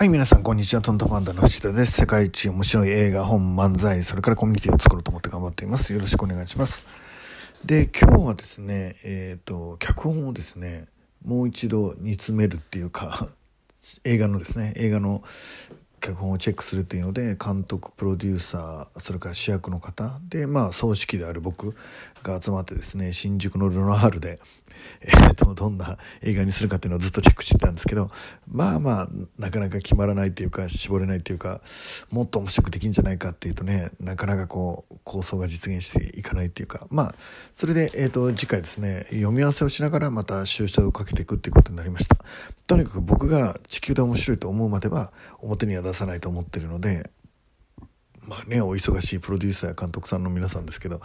はい、皆さん、こんにちは。トントパンダの藤田です。世界一面白い映画、本、漫才、それからコミュニティを作ろうと思って頑張っています。よろしくお願いします。で、今日はですね、えっ、ー、と、脚本をですね、もう一度煮詰めるっていうか、映画のですね、映画の脚本をチェックするというので監督プロデューサーそれから主役の方でまあ葬式である僕が集まってですね新宿のルノアールで、えー、とどんな映画にするかっていうのをずっとチェックしてたんですけどまあまあなかなか決まらないっていうか絞れないっていうかもっと面白くできるんじゃないかっていうとねなかなかこう構想が実現していかないっていうかまあそれで、えー、と次回ですね読み合わせをしながらまた修正をかけていくっていうことになりました。とにかく僕が地球で面白いと思うまでは表には出さないと思ってるのでまあねお忙しいプロデューサーや監督さんの皆さんですけど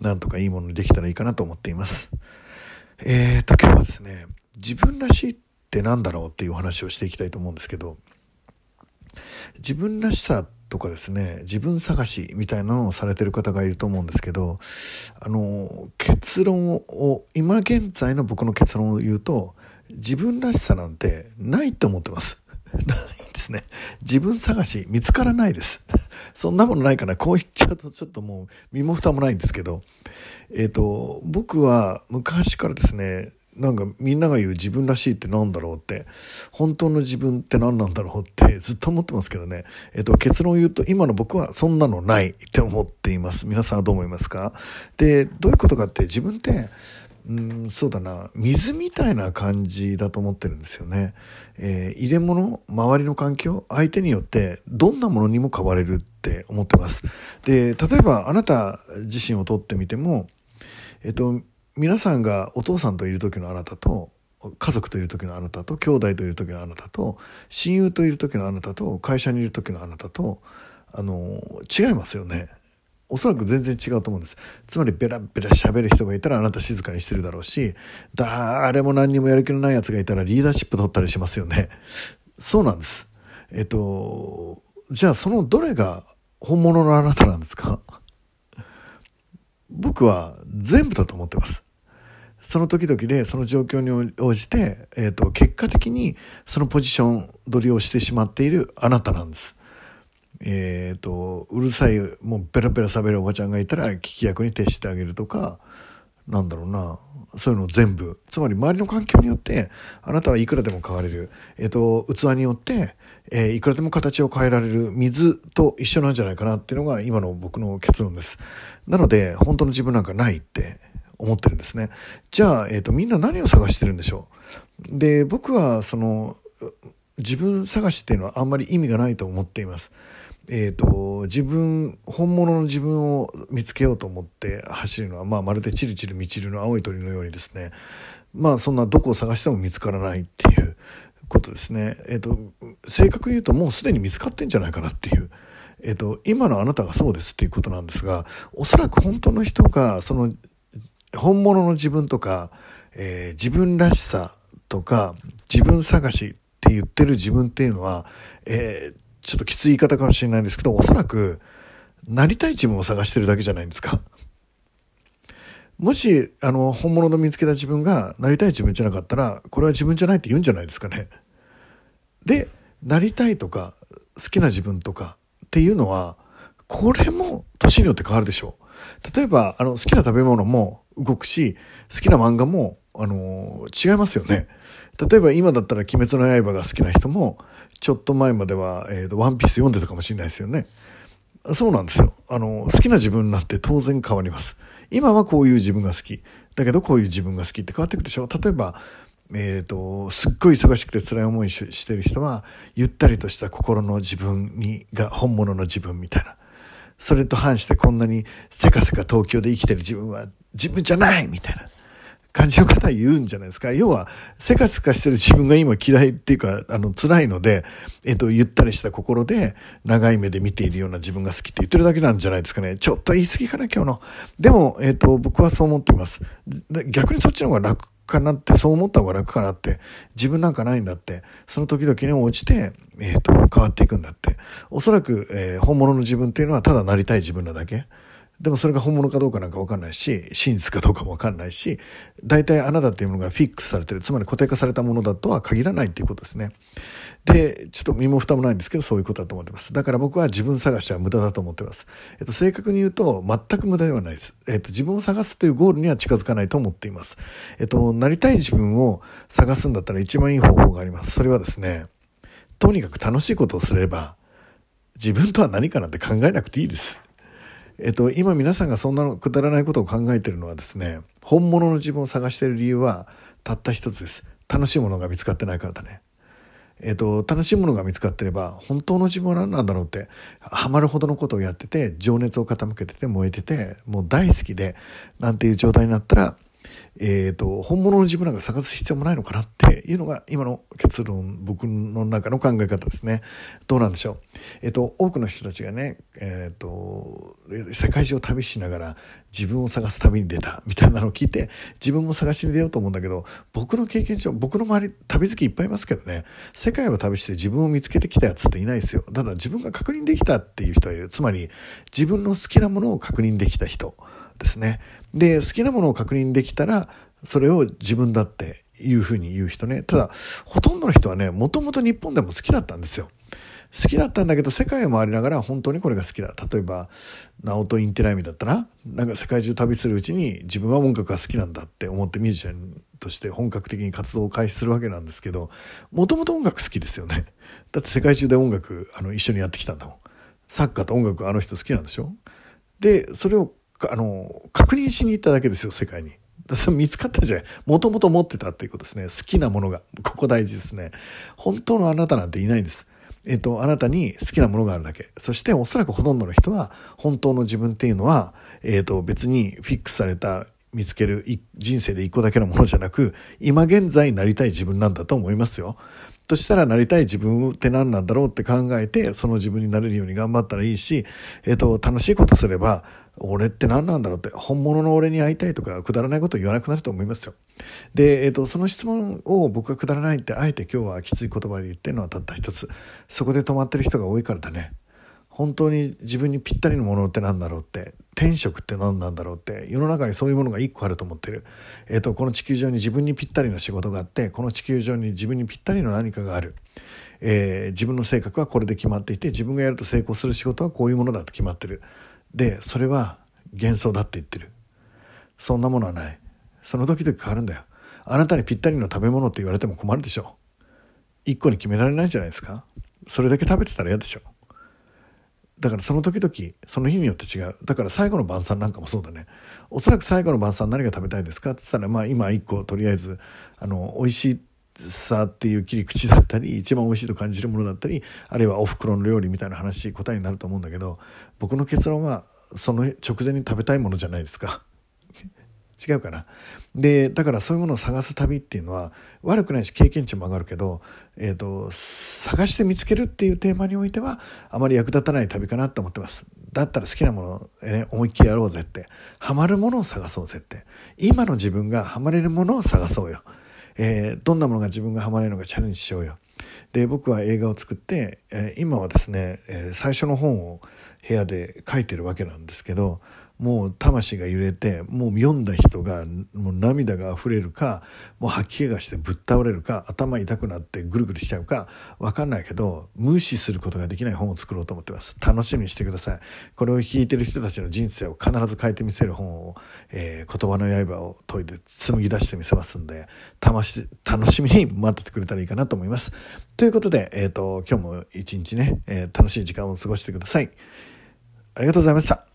なんとかいいものにできたらいいかなと思っています。えーと今日はですね自分らしいって何だろうっていうお話をしていきたいと思うんですけど自分らしさとかですね自分探しみたいなのをされてる方がいると思うんですけどあの結論を今現在の僕の結論を言うと自分らしさなんてないと思ってます。な いですね。自分探し見つからないです。そんなものないかな。こう言っちゃうとちょっともう身も蓋もないんですけど、えっ、ー、と、僕は昔からですね、なんかみんなが言う自分らしいって何だろうって、本当の自分って何なんだろうってずっと思ってますけどね。えっ、と、結論を言うと今の僕はそんなのないって思っています。皆さんはどう思いますか？で、どういうことかって自分ってうんそうだな。水みたいな感じだと思ってるんですよね、えー、入れ物周りの環境相手によってどんなものにも変われるって思ってます。で例えばあなた自身をとってみてもえっと皆さんがお父さんといる時のあなたと家族といる時のあなたと兄弟といる時のあなたと親友といる時のあなたと会社にいる時のあなたとあの違いますよね。おそらく全然違うと思うんです。つまりベラベラ喋る人がいたらあなた静かにしてるだろうし、誰も何にもやる気のない奴がいたらリーダーシップ取ったりしますよね。そうなんです。えっと、じゃあそのどれが本物のあなたなんですか？僕は全部だと思ってます。その時々でその状況に応じて、えっと、結果的にそのポジション取りをしてしまっているあなたなんです。えっ、ー、と、うるさい、もうベラベラ喋るおばちゃんがいたら聞き役に徹してあげるとか、なんだろうな、そういうの全部。つまり周りの環境によって、あなたはいくらでも変われる。えっ、ー、と、器によって、えー、いくらでも形を変えられる水と一緒なんじゃないかなっていうのが今の僕の結論です。なので、本当の自分なんかないって思ってるんですね。じゃあ、えっ、ー、と、みんな何を探してるんでしょう？で、僕は、その、自分探しっていうのはあんまり意味がないと思っています。えーと、自分本物の自分を見つけようと思って走るのは、まあ、まるでチルチル満ちるの青い鳥のようにですねまあそんなどこを探しても見つからないっていうことですね。え、ー、と正確に言うともうすでに見つかってんじゃないかなっていう。えっ、ー、と今のあなたがそうですっていうことなんですがおそらく本当の人がその本物の自分とか、えー、自分らしさとか自分探しって言ってる自分っていうのは、えーちょっときつい言い方かもしれないんですけど、おそらく、なりたい自分を探してるだけじゃないですか。もし、あの、本物の見つけた自分がなりたい自分じゃなかったら、これは自分じゃないって言うんじゃないですかね。で、なりたいとか、好きな自分とかっていうのは、これも年によって変わるでしょう。例えば、あの、好きな食べ物も動くし、好きな漫画も、あの、違いますよね。例えば今だったら鬼滅の刃が好きな人も、ちょっと前までは、えーと、ワンピース読んでたかもしれないですよね。そうなんですよ。あの、好きな自分になって当然変わります。今はこういう自分が好き。だけどこういう自分が好きって変わっていくでしょ。例えば、えっ、ー、と、すっごい忙しくて辛い思いしてる人は、ゆったりとした心の自分に、が本物の自分みたいな。それと反してこんなにせかせか東京で生きてる自分は自分じゃないみたいな。感じの方は言うんじゃないですか。要は、せかすかしてる自分が今嫌いっていうか、あの、辛いので、えっと、ゆったりした心で、長い目で見ているような自分が好きって言ってるだけなんじゃないですかね。ちょっと言い過ぎかな、今日の。でも、えっと、僕はそう思っています。逆にそっちの方が楽かなって、そう思った方が楽かなって、自分なんかないんだって、その時々に応じて、えっと、変わっていくんだって。おそらく、えー、本物の自分っていうのはただなりたい自分なだけ。でもそれが本物かどうかなんかわかんないし、真実かどうかもわかんないし、大体あなたっていうものがフィックスされてる、つまり固定化されたものだとは限らないっていうことですね。で、ちょっと身も蓋もないんですけど、そういうことだと思ってます。だから僕は自分探しは無駄だと思ってます。えっと、正確に言うと、全く無駄ではないです。えっと、自分を探すというゴールには近づかないと思っています。えっと、なりたい自分を探すんだったら一番いい方法があります。それはですね、とにかく楽しいことをすれば、自分とは何かなんて考えなくていいです。えっと、今皆さんがそんなくだらないことを考えてるのはですね、本物の自分を探している理由はたった一つです。楽しいものが見つかってないからだね。えっと、楽しいものが見つかってれば、本当の自分は何なんだろうって、ハマるほどのことをやってて、情熱を傾けてて、燃えてて、もう大好きで、なんていう状態になったら、えっ、ー、と、本物の自分なんか探す必要もないのかなっていうのが今の結論、僕の中の考え方ですね。どうなんでしょう？えっ、ー、と、多くの人たちがね、えっ、ー、と、世界中を旅しながら自分を探す旅に出たみたいなのを聞いて、自分も探しに出ようと思うんだけど、僕の経験上、僕の周り、旅好きいっぱいいますけどね、世界を旅して自分を見つけてきたやつっていないですよ。ただ自分が確認できたっていう人はいる。つまり、自分の好きなものを確認できた人。ですね。で、好きなものを確認できたら、それを自分だっていうふうに言う人ね。ただ、ほとんどの人はね、もともと日本でも好きだったんですよ。好きだったんだけど、世界を回りながら本当にこれが好きだ。例えば、ナオト・インテライミだったら、なんか世界中旅するうちに自分は音楽が好きなんだって思ってミュージシャンとして本格的に活動を開始するわけなんですけど、もともと音楽好きですよね。だって世界中で音楽、あの、一緒にやってきたんだもん。サッカーと音楽あの人好きなんでしょで、それをあの、確認しに行っただけですよ、世界に。見つかったじゃない。もともと持ってたっていうことですね。好きなものが。ここ大事ですね。本当のあなたなんていないんです。えっと、あなたに好きなものがあるだけ。そしておそらくほとんどの人は、本当の自分っていうのは、えっと、別にフィックスされた見つける人生で一個だけのものじゃなく、今現在なりたい自分なんだと思いますよ。としたらなりたい自分って何なんだろうって考えて、その自分になれるように頑張ったらいいし、えっ、と、楽しいことすれば、俺って何なんだろうって、本物の俺に会いたいとか、くだらないことを言わなくなると思いますよ。で、えっ、と、その質問を僕がくだらないって、あえて今日はきつい言葉で言ってるのはたった一つ。そこで止まってる人が多いからだね。本当に自分にぴったりのものって何だろうって天職って何なんだろうって世の中にそういうものが一個あると思ってる、えーと、この地球上に自分にぴったりの仕事があってこの地球上に自分にぴったりの何かがある、えー、自分の性格はこれで決まっていて自分がやると成功する仕事はこういうものだと決まってるでそれは幻想だって言ってる。そんなものはない。その時々変わるんだよ。あなたにぴったりの食べ物って言われても困るでしょ。一個に決められないじゃないですか。それだけ食べてたら嫌でしょ。だからその時々、その日によって違う。だから最後の晩餐なんかもそうだね。おそらく最後の晩餐何が食べたいですかって言ったら、まあ今一個とりあえず、あの、美味しいさっていう切り口だったり、一番美味しいと感じるものだったり、あるいはお袋の料理みたいな話、答えになると思うんだけど、僕の結論は、その直前に食べたいものじゃないですか。違うかな。で、だからそういうものを探す旅っていうのは悪くないし経験値も上がるけど、え、ー、と、探して見つけるっていうテーマにおいてはあまり役立たない旅かなと思ってます。だったら好きなものを、え思いっきりやろうぜって。ハマるものを探そうぜって。今の自分がハマれるものを探そうよ。えー、どんなものが自分がハマれるのかチャレンジしようよ。で、僕は映画を作って、えー、今はですね、えー、最初の本を部屋で書いてるわけなんですけど、もう魂が揺れてもう読んだ人がもう涙が溢れるかもう吐き気がしてぶっ倒れるか頭痛くなってぐるぐるしちゃうか分かんないけど無視することができない本を作ろうと思ってます。楽しみにしてください。これを聞いてる人たちの人生を必ず変えてみせる本を、えー、言葉の刃を研いで紡ぎ出してみせますんで楽し楽しみに待っててくれたらいいかなと思います。ということで、えーと、今日も一日ね、えー、楽しい時間を過ごしてください。ありがとうございました。